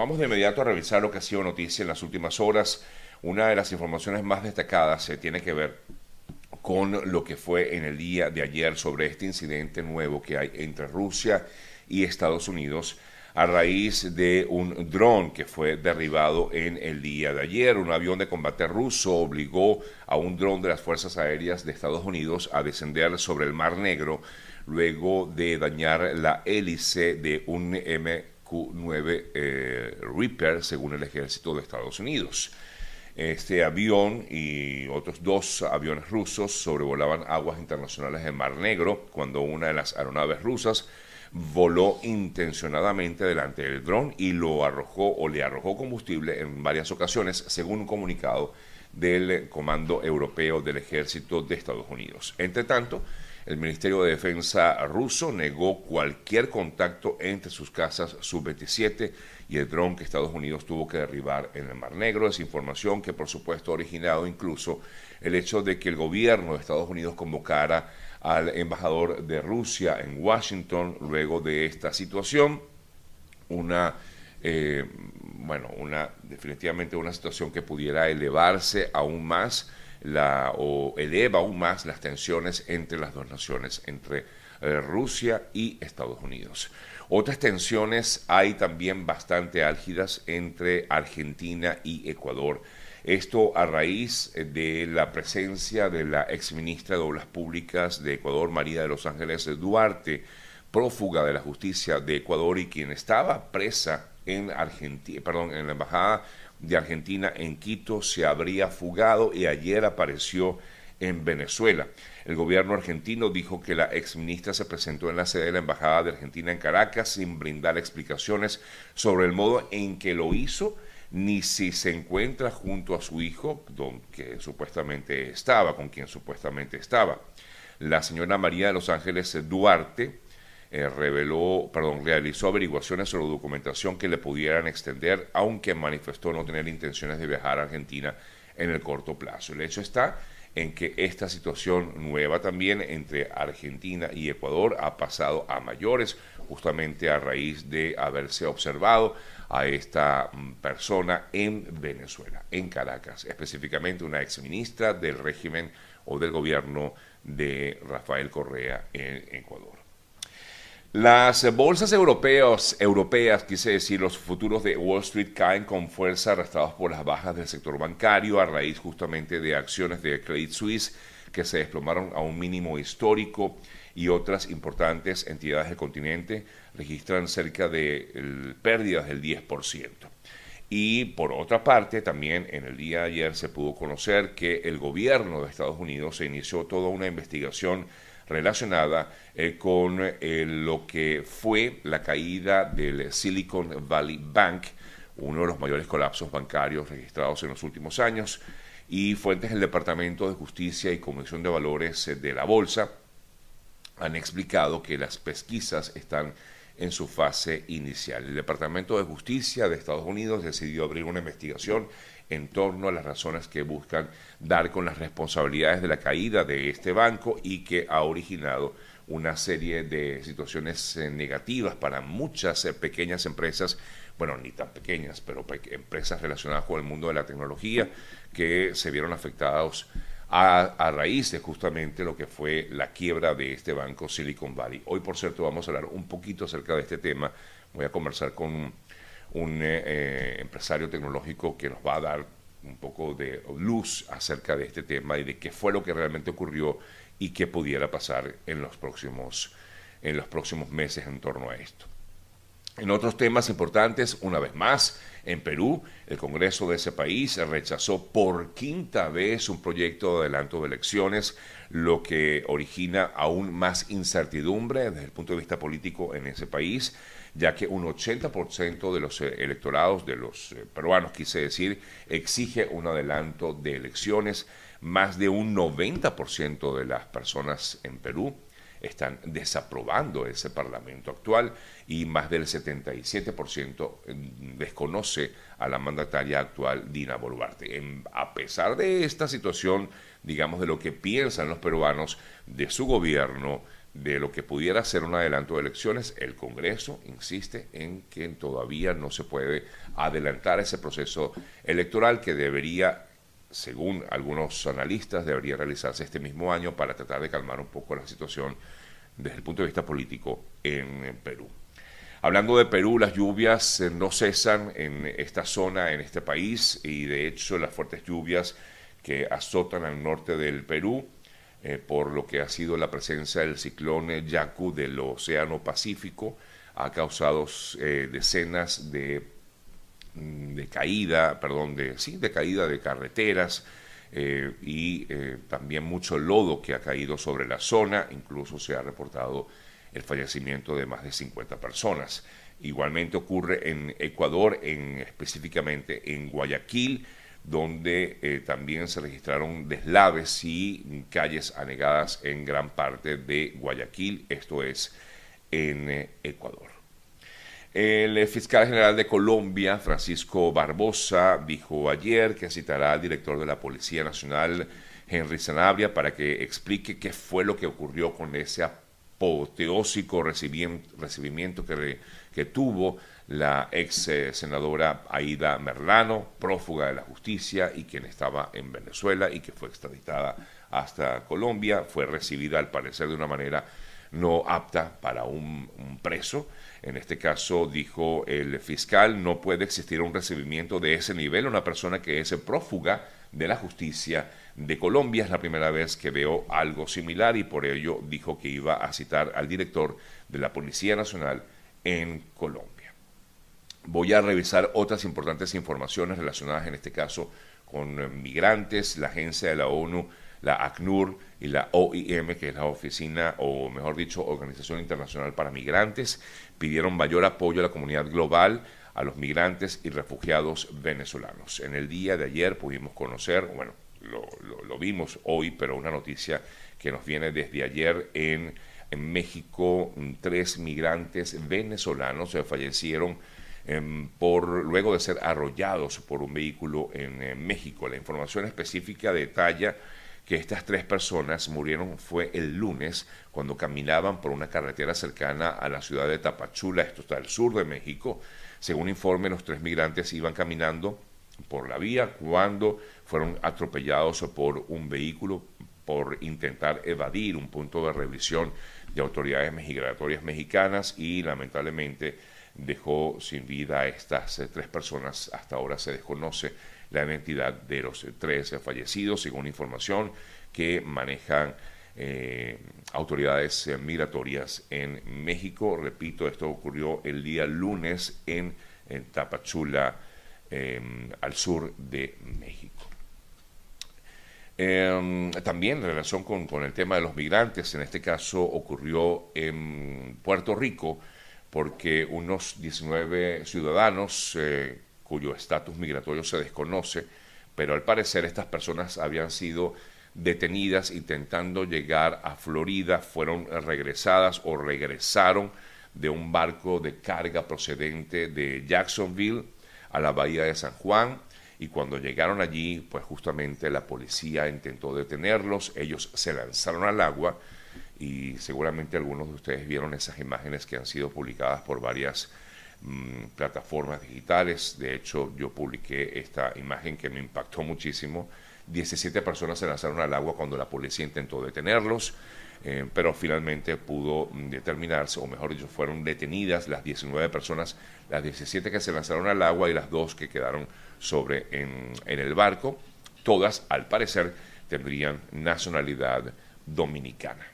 Vamos de inmediato a revisar lo que ha sido noticia en las últimas horas. Una de las informaciones más destacadas se tiene que ver con lo que fue en el día de ayer sobre este incidente nuevo que hay entre Rusia y Estados Unidos a raíz de un dron que fue derribado en el día de ayer. Un avión de combate ruso obligó a un dron de las Fuerzas Aéreas de Estados Unidos a descender sobre el Mar Negro luego de dañar la hélice de un MQ-9 eh, Reaper, según el ejército de Estados Unidos. Este avión y otros dos aviones rusos sobrevolaban aguas internacionales del Mar Negro cuando una de las aeronaves rusas voló intencionadamente delante del dron y lo arrojó o le arrojó combustible en varias ocasiones, según un comunicado del Comando Europeo del Ejército de Estados Unidos. Entre tanto, el Ministerio de Defensa ruso negó cualquier contacto entre sus casas sub-27 y el dron que Estados Unidos tuvo que derribar en el Mar Negro. Es información que por supuesto ha originado incluso el hecho de que el gobierno de Estados Unidos convocara al embajador de Rusia en Washington luego de esta situación. Una, eh, bueno, una, definitivamente una situación que pudiera elevarse aún más la, o eleva aún más las tensiones entre las dos naciones, entre eh, Rusia y Estados Unidos. Otras tensiones hay también bastante álgidas entre Argentina y Ecuador. Esto a raíz eh, de la presencia de la exministra de Obras Públicas de Ecuador, María de los Ángeles Duarte, prófuga de la justicia de Ecuador y quien estaba presa en Argentina, perdón, en la embajada de Argentina en Quito, se habría fugado y ayer apareció en Venezuela. El gobierno argentino dijo que la exministra se presentó en la sede de la Embajada de Argentina en Caracas sin brindar explicaciones sobre el modo en que lo hizo ni si se encuentra junto a su hijo, don, que supuestamente estaba, con quien supuestamente estaba. La señora María de los Ángeles Duarte eh, reveló, perdón, realizó averiguaciones sobre documentación que le pudieran extender, aunque manifestó no tener intenciones de viajar a Argentina en el corto plazo. El hecho está en que esta situación nueva también entre Argentina y Ecuador ha pasado a mayores, justamente a raíz de haberse observado a esta mm, persona en Venezuela, en Caracas, específicamente una exministra del régimen o del gobierno de Rafael Correa en Ecuador. Las bolsas europeas, europeas, quise decir, los futuros de Wall Street caen con fuerza arrastrados por las bajas del sector bancario a raíz justamente de acciones de Credit Suisse que se desplomaron a un mínimo histórico y otras importantes entidades del continente registran cerca de pérdidas del 10%. Y por otra parte, también en el día de ayer se pudo conocer que el gobierno de Estados Unidos se inició toda una investigación relacionada eh, con eh, lo que fue la caída del Silicon Valley Bank, uno de los mayores colapsos bancarios registrados en los últimos años, y fuentes del Departamento de Justicia y Comisión de Valores eh, de la Bolsa han explicado que las pesquisas están en su fase inicial. El Departamento de Justicia de Estados Unidos decidió abrir una investigación en torno a las razones que buscan dar con las responsabilidades de la caída de este banco y que ha originado una serie de situaciones eh, negativas para muchas eh, pequeñas empresas, bueno, ni tan pequeñas, pero empresas relacionadas con el mundo de la tecnología que se vieron afectados a, raíz de justamente lo que fue la quiebra de este banco Silicon Valley. Hoy, por cierto, vamos a hablar un poquito acerca de este tema. Voy a conversar con un eh, eh, empresario tecnológico que nos va a dar un poco de luz acerca de este tema y de qué fue lo que realmente ocurrió y qué pudiera pasar en los próximos, en los próximos meses en torno a esto. En otros temas importantes, una vez más, en Perú, el Congreso de ese país rechazó por quinta vez un proyecto de adelanto de elecciones, lo que origina aún más incertidumbre desde el punto de vista político en ese país ya que un 80% de los eh, electorados de los eh, peruanos, quise decir, exige un adelanto de elecciones. Más de un 90% de las personas en Perú están desaprobando ese Parlamento actual y más del 77% mm, desconoce a la mandataria actual Dina Boluarte. a pesar de esta situación, digamos, de lo que piensan los peruanos de su gobierno, de lo que pudiera ser un adelanto de elecciones, el Congreso insiste en que todavía no se puede adelantar ese proceso electoral que debería, según algunos analistas, debería realizarse este mismo año para tratar de calmar un poco la situación desde el punto de vista político en Perú. Hablando de Perú, las lluvias eh, no cesan en esta zona, en este país, y de hecho las fuertes lluvias que azotan al norte del Perú eh, por lo que ha sido la presencia del ciclón Yaku del Océano Pacífico, ha causado eh, decenas de, mm, de, caída, perdón, de, de caída de carreteras eh, y también mucho lodo que ha caído sobre la zona, incluso se ha reportado el fallecimiento de más de 50 personas. Igualmente ocurre en Ecuador, en, específicamente en Guayaquil, donde eh, también se registraron deslaves y calles anegadas en gran parte de Guayaquil, esto es en eh, Ecuador. El fiscal general de Colombia, Francisco Barbosa, dijo ayer que citará al director de la Policía Nacional, Henry Sanabria, para que explique qué fue lo que ocurrió con ese apoteósico recibimiento que tuvo la ex eh, senadora Aida Merlano, prófuga de la justicia y quien estaba en Venezuela y que fue extraditada hasta Colombia, fue recibida al parecer de una manera no apta para un, preso. En este caso, dijo el fiscal, no puede existir un recibimiento de ese nivel. Una persona que es prófuga de la justicia de Colombia es la primera vez que veo algo similar y por ello dijo que iba a citar al director de la Policía Nacional en Colombia. Voy a revisar otras importantes informaciones relacionadas en este caso con eh, migrantes, la agencia de la ONU, la ACNUR y la OIM, que es la oficina, o mejor dicho, Organización Internacional para Migrantes, pidieron mayor apoyo a la comunidad global, a los migrantes y refugiados venezolanos. En el día de ayer pudimos conocer, bueno, lo, lo vimos hoy, pero una noticia que nos viene desde ayer en, en México, tres migrantes venezolanos fallecieron Em, por, luego de ser arrollados por un vehículo en, México. La información específica detalla que estas tres personas murieron fue el lunes cuando caminaban por una carretera cercana a la ciudad de Tapachula, esto está al sur de México. Según informe, los tres migrantes iban caminando por la vía cuando fueron atropellados por un vehículo por intentar evadir un punto de revisión de autoridades migratorias mexicanas y lamentablemente dejó sin vida a estas eh, tres personas. Hasta ahora se desconoce la identidad de los tres fallecidos, según información que manejan eh, autoridades eh, migratorias en México. Repito, esto ocurrió el día lunes en, Tapachula, em, al sur de México. Em, también en relación con, con el tema de los migrantes, en este caso ocurrió en Puerto Rico, porque unos 19 ciudadanos eh, cuyo estatus migratorio se desconoce, pero al parecer estas personas habían sido detenidas intentando llegar a Florida, fueron regresadas o regresaron de un barco de carga procedente de Jacksonville a la bahía de San Juan y cuando llegaron allí, pues justamente la policía intentó detenerlos, ellos se lanzaron al agua, y seguramente algunos de ustedes vieron esas imágenes que han sido publicadas por varias mm, plataformas digitales. De hecho, yo publiqué esta imagen que me impactó muchísimo. 17 personas se lanzaron al agua cuando la policía intentó detenerlos, eh, pero finalmente pudo mm, determinarse, o mejor dicho, fueron detenidas las 19 personas, las 17 que se lanzaron al agua y las dos que quedaron sobre en, en el barco. Todas, al parecer, tendrían nacionalidad dominicana.